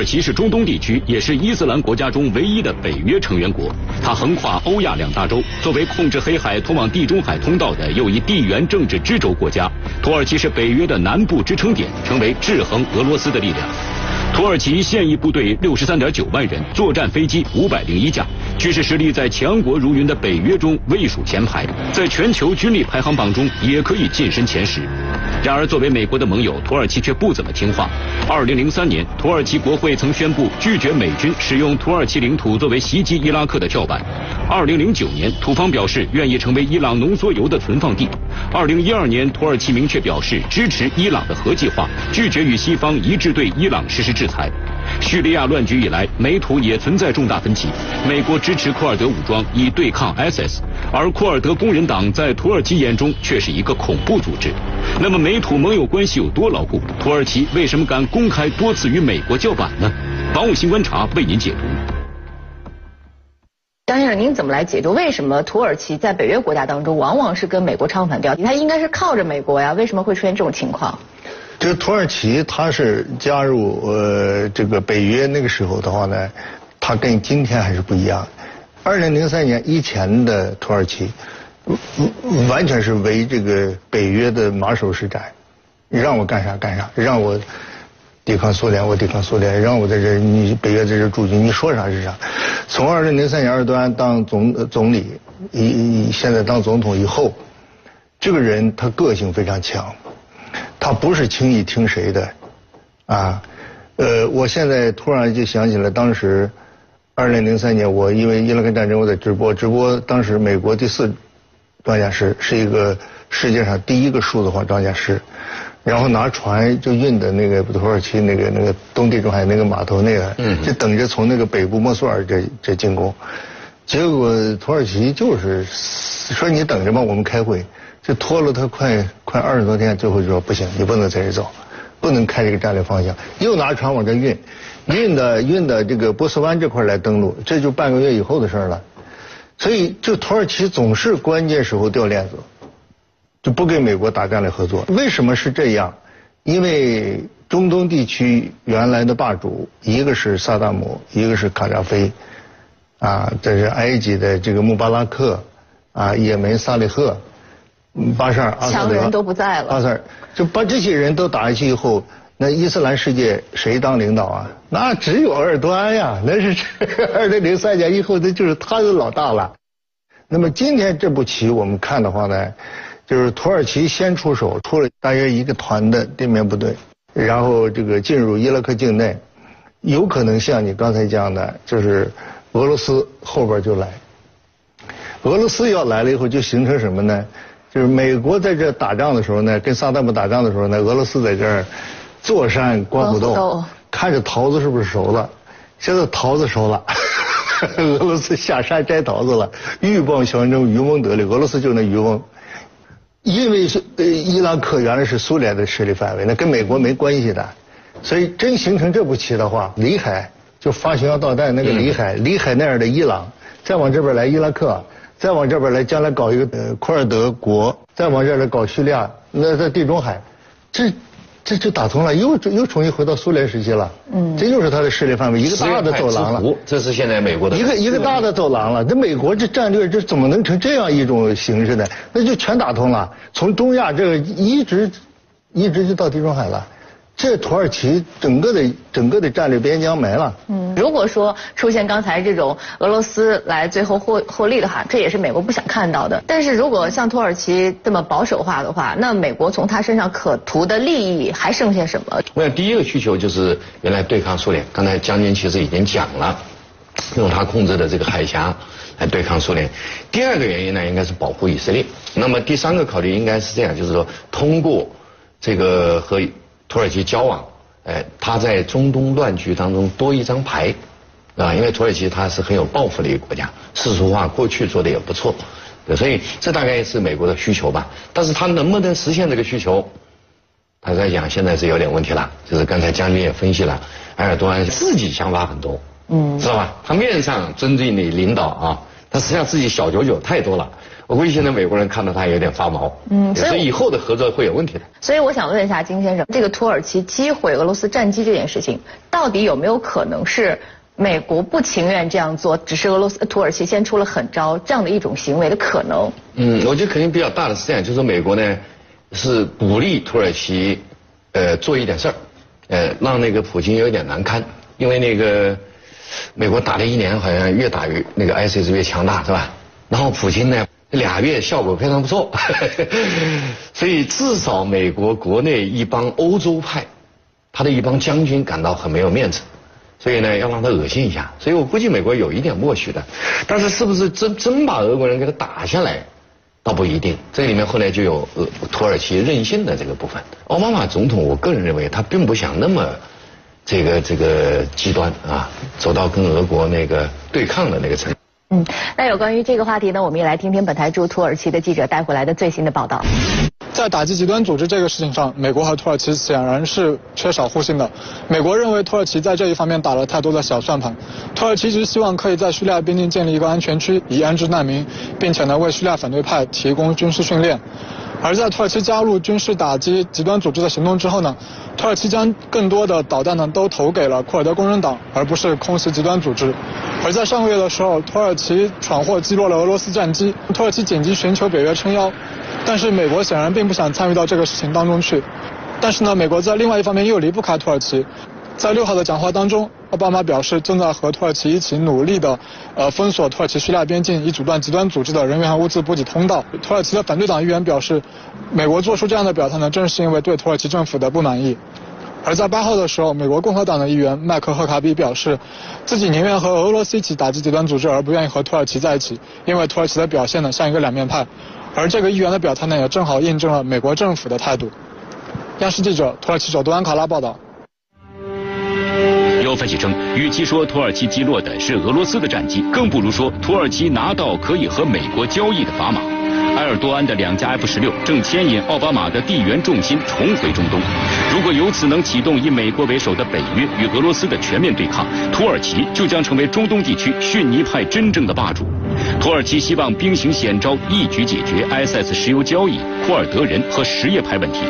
耳其是中东地区，也是伊斯兰国家中唯一的北约成员国。它横跨欧亚两大洲，作为控制黑海通往地中海通道的又一地缘政治支轴国家，土耳其是北约的南部支撑点，成为制衡俄罗斯的力量。土耳其现役部队六十三点九万人，作战飞机五百零一架，军事实力在强国如云的北约中位数前排，在全球军力排行榜中也可以晋身前十。然而，作为美国的盟友，土耳其却不怎么听话。二零零三年，土耳其国会曾宣布拒绝美军使用土耳其领土作为袭击伊拉克的跳板。二零零九年，土方表示愿意成为伊朗浓缩铀的存放地。二零一二年，土耳其明确表示支持伊朗的核计划，拒绝与西方一致对伊朗实施制裁。叙利亚乱局以来，美土也存在重大分歧。美国支持库尔德武装以对抗 ISIS，而库尔德工人党在土耳其眼中却是一个恐怖组织。那么，美土盟友关系有多牢固？土耳其为什么敢公开多次与美国叫板呢？防务新观察为您解读。张先生，您怎么来解读为什么土耳其在北约国家当中往往是跟美国唱反调？它应该是靠着美国呀，为什么会出现这种情况？这个土耳其它是加入呃这个北约那个时候的话呢，它跟今天还是不一样。二零零三年以前的土耳其，完全是为这个北约的马首是瞻，让我干啥干啥，让我。抵抗苏联，我抵抗苏联，让我在这，你北约在这驻军，你说啥是啥。从二零零三年，二端当总总理，以现在当总统以后，这个人他个性非常强，他不是轻易听谁的，啊，呃，我现在突然就想起来，当时二零零三年，我因为伊拉克战争，我在直播，直播当时美国第四装甲师是一个世界上第一个数字化装甲师。然后拿船就运的那个土耳其那个那个东地中海那个码头那个，就等着从那个北部莫苏尔这这进攻，结果土耳其就是说你等着吧，我们开会，就拖了他快快二十多天，最后就说不行，你不能在这走，不能开这个战略方向，又拿船往这运，运的运的这个波斯湾这块来登陆，这就半个月以后的事了，所以就土耳其总是关键时候掉链子。就不跟美国打战略合作，为什么是这样？因为中东地区原来的霸主，一个是萨达姆，一个是卡扎菲，啊，这是埃及的这个穆巴拉克，啊，也门萨利赫，巴沙尔，强人都不在了。巴沙尔就把这些人都打下去以后，那伊斯兰世界谁当领导啊？那只有鄂尔多安呀，那是二零零三年以后，那就是他的老大了。那么今天这步棋我们看的话呢？就是土耳其先出手，出了大约一个团的地面部队，然后这个进入伊拉克境内，有可能像你刚才讲的，就是俄罗斯后边就来。俄罗斯要来了以后，就形成什么呢？就是美国在这打仗的时候呢，跟萨达姆打仗的时候呢，俄罗斯在这儿坐山观虎斗，看着桃子是不是熟了。现在桃子熟了，俄罗斯下山摘桃子了，鹬蚌相争，渔翁得利。俄罗斯就那渔翁。因为是呃伊拉克原来是苏联的势力范围，那跟美国没关系的，所以真形成这步棋的话，里海就发巡洋导弹那个里海，里海那样的伊朗，再往这边来伊拉克，再往这边来将来搞一个呃库尔德国，再往这来搞叙利亚，那在地中海，这。这就打通了，又又重新回到苏联时期了。嗯，这又是他的势力范围，一个大的走廊了。这是现在美国的一个一个大的走廊了。这美国这战略，这怎么能成这样一种形式呢？那就全打通了，从中亚这个一直一直就到地中海了。这土耳其整个的整个的战略边疆没了。嗯，如果说出现刚才这种俄罗斯来最后获获利的话，这也是美国不想看到的。但是如果像土耳其这么保守化的话，那美国从他身上可图的利益还剩下什么？我想第一个需求就是原来对抗苏联，刚才将军其实已经讲了，用他控制的这个海峡来对抗苏联。第二个原因呢，应该是保护以色列。那么第三个考虑应该是这样，就是说通过这个和。土耳其交往，哎，他在中东乱局当中多一张牌，啊，因为土耳其它是很有抱负的一个国家，世俗化过去做的也不错，所以这大概是美国的需求吧。但是他能不能实现这个需求，他在讲现在是有点问题了。就是刚才将军也分析了，埃尔多安自己想法很多，嗯，知道吧？他面上尊敬你领导啊，他实际上自己小九九太多了。我估计现在美国人看到他有点发毛。嗯，所以以后的合作会有问题的。所以我想问一下金先生，这个土耳其击毁俄罗斯战机这件事情，到底有没有可能是美国不情愿这样做，只是俄罗斯土耳其先出了狠招这样的一种行为的可能？嗯，我觉得肯定比较大的是这样，就是美国呢是鼓励土耳其呃做一点事儿，呃让那个普京有点难堪，因为那个美国打了一年，好像越打越那个 ISIS 越强大，是吧？然后普京呢？俩月效果非常不错，所以至少美国国内一帮欧洲派，他的一帮将军感到很没有面子，所以呢要让他恶心一下。所以我估计美国有一点默许的，但是是不是真真把俄国人给他打下来，倒不一定。这里面后来就有俄土耳其任性的这个部分。奥巴马总统，我个人认为他并不想那么这个这个极端啊，走到跟俄国那个对抗的那个层。嗯，那有关于这个话题呢，我们也来听听本台驻土耳其的记者带回来的最新的报道。在打击极端组织这个事情上，美国和土耳其显然是缺少互信的。美国认为土耳其在这一方面打了太多的小算盘。土耳其一直希望可以在叙利亚边境建立一个安全区，以安置难民，并且呢为叙利亚反对派提供军事训练。而在土耳其加入军事打击极端组织的行动之后呢，土耳其将更多的导弹呢都投给了库尔德工人党，而不是空袭极端组织。而在上个月的时候，土耳其闯祸击落了俄罗斯战机，土耳其紧急寻求北约撑腰，但是美国显然并不想参与到这个事情当中去。但是呢，美国在另外一方面又离不开土耳其。在六号的讲话当中，奥巴马表示正在和土耳其一起努力的，呃，封锁土耳其叙利亚边境，以阻断极端组织的人员和物资补给通道。土耳其的反对党议员表示，美国做出这样的表态呢，正是因为对土耳其政府的不满意。而在八号的时候，美国共和党的议员麦克赫卡比表示，自己宁愿和俄罗斯一起打击极端组织，而不愿意和土耳其在一起，因为土耳其的表现呢像一个两面派。而这个议员的表态呢，也正好印证了美国政府的态度。央视记者土耳其首都安卡拉报道。有分析称，与其说土耳其击落的是俄罗斯的战机，更不如说土耳其拿到可以和美国交易的砝码。埃尔多安的两架 F 十六正牵引奥巴马的地缘重心重回中东。如果由此能启动以美国为首的北约与俄罗斯的全面对抗，土耳其就将成为中东地区逊尼派真正的霸主。土耳其希望兵行险招，一举解决 ISIS 石油交易、库尔德人和什叶派问题。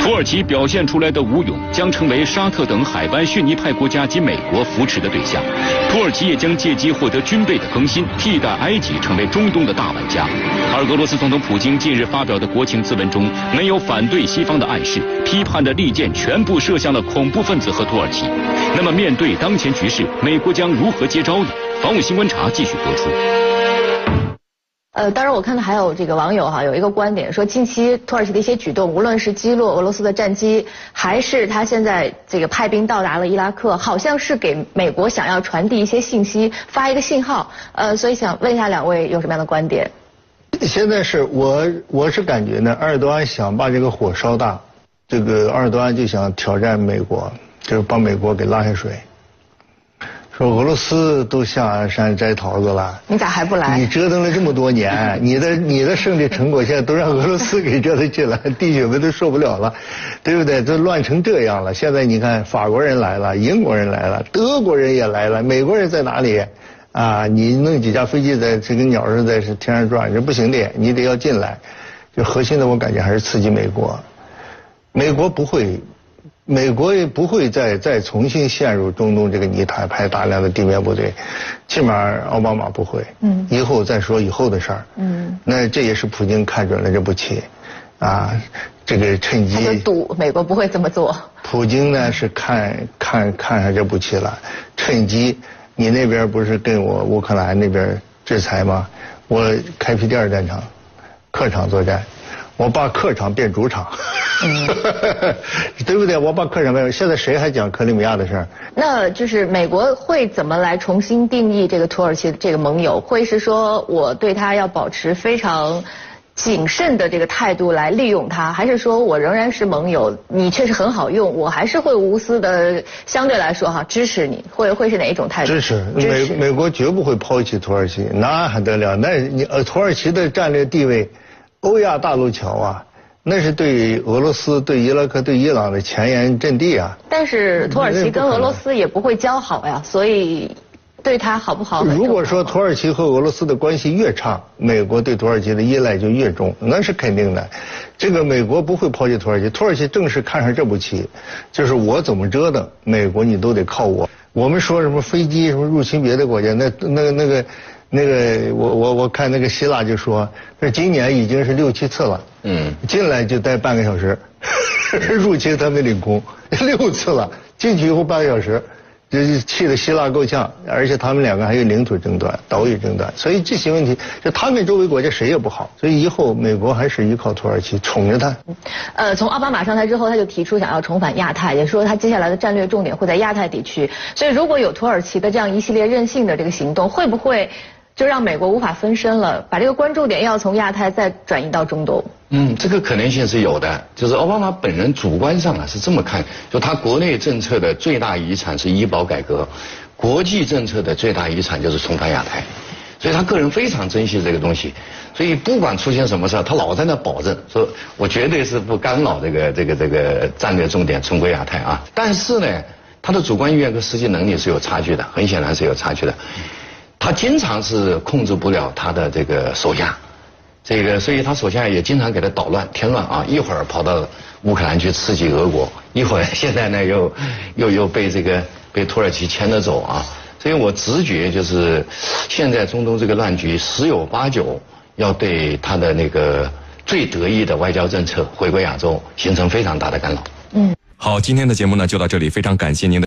土耳其表现出来的武勇，将成为沙特等海湾逊尼派国家及美国扶持的对象。土耳其也将借机获得军备的更新，替代埃及成为中东的大玩家。而俄罗斯总统普京近日发表的国情咨文中，没有反对西方的暗示，批判的利剑全部射向了恐怖分子和土耳其。那么，面对当前局势，美国将如何接招呢？防务新观察继续播出。呃，当然，我看到还有这个网友哈，有一个观点说，近期土耳其的一些举动，无论是击落俄罗斯的战机，还是他现在这个派兵到达了伊拉克，好像是给美国想要传递一些信息，发一个信号。呃，所以想问一下两位有什么样的观点？现在是我我是感觉呢，埃尔多安想把这个火烧大，这个埃尔多安就想挑战美国，就是把美国给拉下水。说俄罗斯都下山摘桃子了，你咋还不来？你折腾了这么多年，你的你的胜利成果现在都让俄罗斯给折腾去了，弟兄们都受不了了，对不对？都乱成这样了，现在你看法国人来了，英国人来了，德国人也来了，美国人在哪里？啊，你弄几架飞机在这跟鸟似的在天上转，这不行的，你得要进来。就核心的，我感觉还是刺激美国，美国不会。美国也不会再再重新陷入中东这个泥潭，派大量的地面部队，起码奥巴马不会。嗯。以后再说以后的事儿。嗯。那这也是普京看准了这步棋，啊，这个趁机。他就赌美国不会这么做。普京呢是看看看上这步棋了，趁机，你那边不是跟我乌克兰那边制裁吗？我开辟第二战场，客场作战。我把客场变主场，对不对？我把客场变。现在谁还讲克里米亚的事儿？那就是美国会怎么来重新定义这个土耳其这个盟友？会是说我对他要保持非常谨慎的这个态度来利用他，还是说我仍然是盟友？你确实很好用，我还是会无私的相对来说哈支持你，会会是哪一种态度？支持美美国绝不会抛弃土耳其，那还得了？那你呃土耳其的战略地位。欧亚大陆桥啊，那是对俄罗斯、对伊拉克、对伊朗的前沿阵地啊。但是土耳其跟俄罗斯也不会交好呀，所以对他好不好？如果说土耳其和俄罗斯的关系越差，美国对土耳其的依赖就越重，那是肯定的。这个美国不会抛弃土耳其，土耳其正是看上这步棋，就是我怎么折腾，美国你都得靠我。我们说什么飞机什么入侵别的国家，那那个那个那个，我我我看那个希腊就说，这今年已经是六七次了，嗯，进来就待半个小时，入侵他们领空六次了，进去以后半个小时。就是气得希腊够呛，而且他们两个还有领土争端、岛屿争端，所以这些问题，就他们周围国家谁也不好，所以以后美国还是依靠土耳其宠着他。呃，从奥巴马上台之后，他就提出想要重返亚太，也说他接下来的战略重点会在亚太地区。所以如果有土耳其的这样一系列任性的这个行动，会不会？就让美国无法分身了，把这个关注点要从亚太再转移到中东。嗯，这个可能性是有的。就是奥巴马本人主观上啊是这么看，就他国内政策的最大遗产是医保改革，国际政策的最大遗产就是重返亚太，所以他个人非常珍惜这个东西。所以不管出现什么事他老在那保证说，我绝对是不干扰这个这个这个战略重点重归亚太啊。但是呢，他的主观意愿和实际能力是有差距的，很显然是有差距的。他经常是控制不了他的这个手下，这个，所以他手下也经常给他捣乱添乱啊！一会儿跑到乌克兰去刺激俄国，一会儿 现在呢又又又被这个被土耳其牵着走啊！所以我直觉就是，现在中东这个乱局十有八九要对他的那个最得意的外交政策回归亚洲形成非常大的干扰。嗯，好，今天的节目呢就到这里，非常感谢您的。